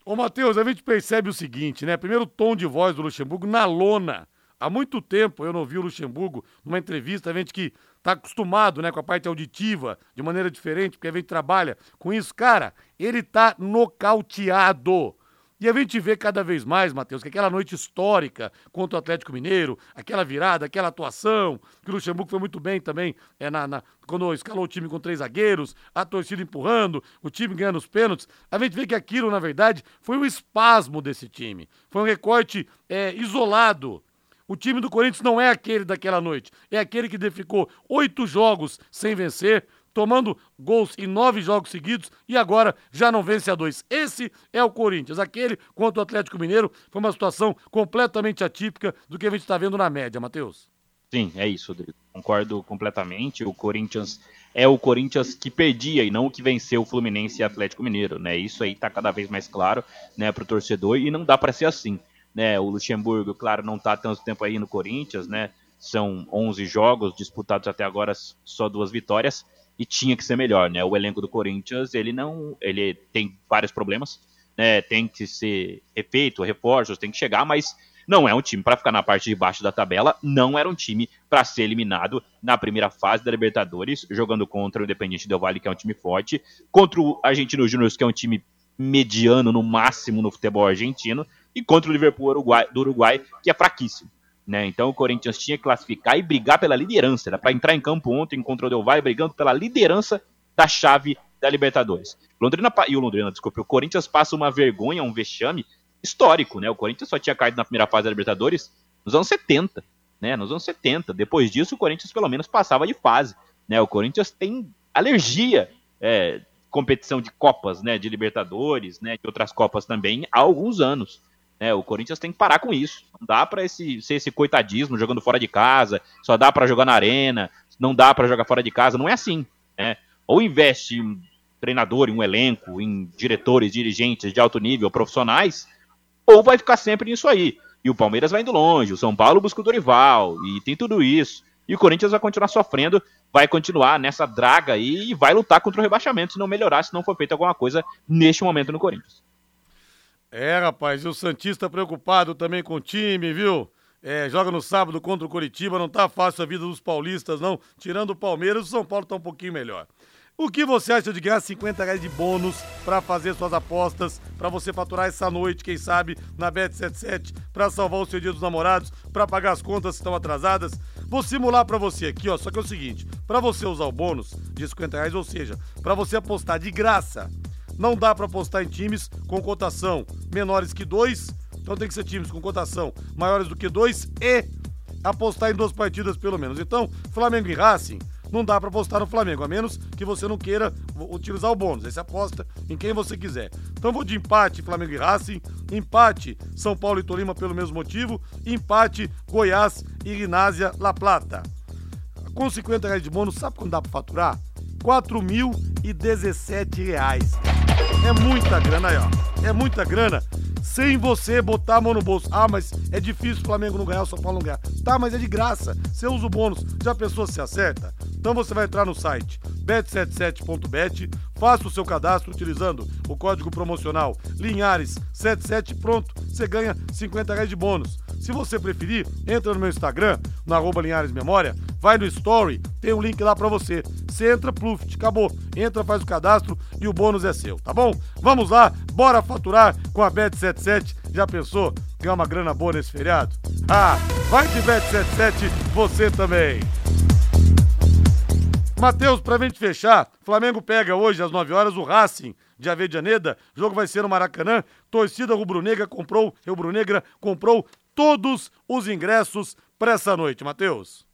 Ô, Matheus, a gente percebe o seguinte, né? Primeiro, o tom de voz do Luxemburgo na lona. Há muito tempo eu não vi o Luxemburgo numa entrevista, a gente que está acostumado né, com a parte auditiva de maneira diferente, porque a gente trabalha com isso. Cara, ele tá nocauteado. E a gente vê cada vez mais, Matheus, que aquela noite histórica contra o Atlético Mineiro, aquela virada, aquela atuação, que o Luxemburgo foi muito bem também é, na, na, quando escalou o time com três zagueiros, a torcida empurrando, o time ganhando os pênaltis. A gente vê que aquilo, na verdade, foi um espasmo desse time. Foi um recorte é, isolado. O time do Corinthians não é aquele daquela noite. É aquele que ficou oito jogos sem vencer, tomando gols em nove jogos seguidos e agora já não vence a dois. Esse é o Corinthians. Aquele contra o Atlético Mineiro foi uma situação completamente atípica do que a gente está vendo na média, Matheus. Sim, é isso, Rodrigo. Concordo completamente. O Corinthians é o Corinthians que perdia e não o que venceu o Fluminense e Atlético Mineiro, né? Isso aí tá cada vez mais claro, né, pro torcedor e não dá para ser assim, né? O Luxemburgo, claro, não tá tanto tempo aí no Corinthians, né? São 11 jogos disputados até agora, só duas vitórias e tinha que ser melhor, né? O elenco do Corinthians, ele não, ele tem vários problemas, né? Tem que ser refeito, reforços, tem que chegar, mas não é um time para ficar na parte de baixo da tabela, não era um time para ser eliminado na primeira fase da Libertadores, jogando contra o Independiente Del Valle, que é um time forte, contra o Argentino Júnior, que é um time mediano no máximo no futebol argentino, e contra o Liverpool do Uruguai, que é fraquíssimo. Né? Então o Corinthians tinha que classificar e brigar pela liderança. Era para entrar em campo ontem contra o Del Valle brigando pela liderança da chave da Libertadores. Londrina e o Londrina, desculpe, o Corinthians passa uma vergonha, um vexame histórico, né? O Corinthians só tinha caído na primeira fase da Libertadores nos anos 70, né? Nos anos 70. Depois disso, o Corinthians pelo menos passava de fase, né? O Corinthians tem alergia é, competição de copas, né? De Libertadores, né? De outras copas também há alguns anos. É, o Corinthians tem que parar com isso. Não dá para esse, ser esse coitadismo jogando fora de casa, só dá para jogar na arena, não dá para jogar fora de casa. Não é assim. Né? Ou investe em treinador, um elenco, em diretores, dirigentes de alto nível, profissionais, ou vai ficar sempre nisso aí. E o Palmeiras vai indo longe, o São Paulo busca o Dorival, e tem tudo isso. E o Corinthians vai continuar sofrendo, vai continuar nessa draga aí e vai lutar contra o rebaixamento se não melhorar, se não for feita alguma coisa neste momento no Corinthians. É, rapaz, e o Santista preocupado também com o time, viu? É, joga no sábado contra o Coritiba, não tá fácil a vida dos paulistas, não. Tirando o Palmeiras, o São Paulo tá um pouquinho melhor. O que você acha de ganhar 50 reais de bônus para fazer suas apostas, para você faturar essa noite, quem sabe, na Bet77, para salvar o seu dia dos namorados, para pagar as contas que estão atrasadas? Vou simular para você aqui, ó, só que é o seguinte, para você usar o bônus de 50 reais, ou seja, para você apostar de graça, não dá para apostar em times com cotação menores que 2, então tem que ser times com cotação maiores do que 2 e apostar em duas partidas pelo menos. Então, Flamengo e Racing não dá para apostar no Flamengo, a menos que você não queira utilizar o bônus. Aí você aposta em quem você quiser. Então vou de empate Flamengo e Racing, empate São Paulo e Tolima pelo mesmo motivo, empate Goiás e Rinásia La Plata. Com 50 reais de bônus, sabe quando dá para faturar? 4.017 reais. É muita grana aí, ó. É muita grana sem você botar a mão no bolso. Ah, mas é difícil o Flamengo não ganhar, o São Paulo não ganhar. Tá, mas é de graça. Você usa o bônus. Já pensou se acerta? Então você vai entrar no site bet77.bet, faça o seu cadastro utilizando o código promocional Linhares77, pronto, você ganha 50 reais de bônus. Se você preferir, entra no meu Instagram, no arroba Linhares Memória, vai no Story, tem um link lá para você. Você entra, pluft, acabou. Entra, faz o cadastro e o bônus é seu, tá bom? Vamos lá, bora faturar com a Bet77. Já pensou ganhar uma grana boa nesse feriado? Ah, vai de Bet77 você também. Matheus, pra gente fechar, Flamengo pega hoje às 9 horas o Racing de Avedianeda. O jogo vai ser no Maracanã. Torcida rubro-negra comprou, rubro-negra comprou todos os ingressos para essa noite, Matheus.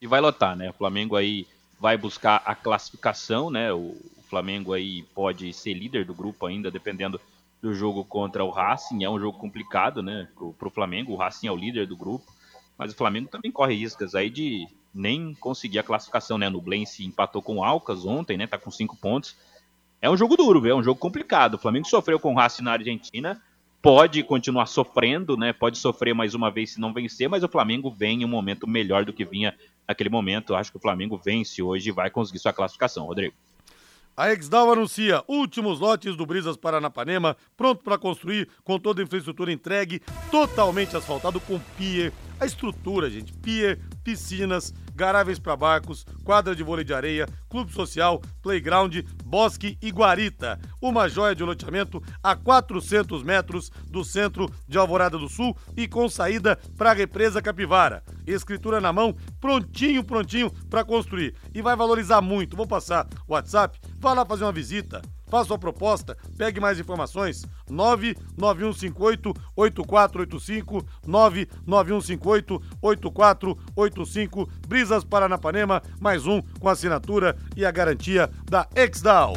E vai lotar, né? O Flamengo aí vai buscar a classificação, né? O Flamengo aí pode ser líder do grupo ainda, dependendo do jogo contra o Racing. É um jogo complicado, né? Pro Flamengo, o Racing é o líder do grupo. Mas o Flamengo também corre riscas aí de nem conseguir a classificação, né? Nublense empatou com o Alcas ontem, né? Tá com cinco pontos. É um jogo duro, é um jogo complicado. O Flamengo sofreu com o Racing na Argentina, pode continuar sofrendo, né? Pode sofrer mais uma vez se não vencer, mas o Flamengo vem em um momento melhor do que vinha naquele momento. Acho que o Flamengo vence hoje e vai conseguir sua classificação, Rodrigo. A Exdal anuncia últimos lotes do Brisas Paranapanema, pronto para construir, com toda a infraestrutura entregue, totalmente asfaltado com pier. A estrutura, gente, pier, piscinas, garáveis para barcos, quadra de vôlei de areia, clube social, playground, bosque e guarita. Uma joia de loteamento a 400 metros do centro de Alvorada do Sul e com saída para a represa Capivara. Escritura na mão, prontinho, prontinho para construir. E vai valorizar muito. Vou passar o WhatsApp, vá lá fazer uma visita. Faça sua proposta, pegue mais informações. 99158-8485, 99158-8485, Brisas Paranapanema, mais um com assinatura e a garantia da Exdal.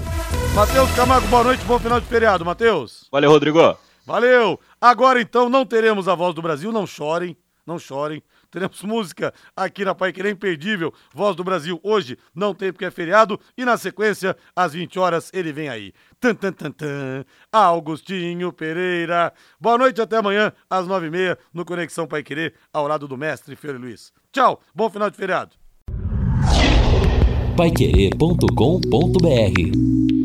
Matheus Camargo, boa noite, bom final de feriado, Matheus. Valeu, Rodrigo. Valeu. Agora então não teremos a voz do Brasil, não chorem, não chorem. Teremos música aqui na Pai Querer Imperdível. Voz do Brasil hoje não tem porque é feriado. E na sequência, às 20 horas, ele vem aí. Tan, tan, tan, tan. Augustinho Pereira. Boa noite, até amanhã, às 9h30, no Conexão Pai Querer, ao lado do mestre Fiore Luiz. Tchau, bom final de feriado. Paiquerê.com.br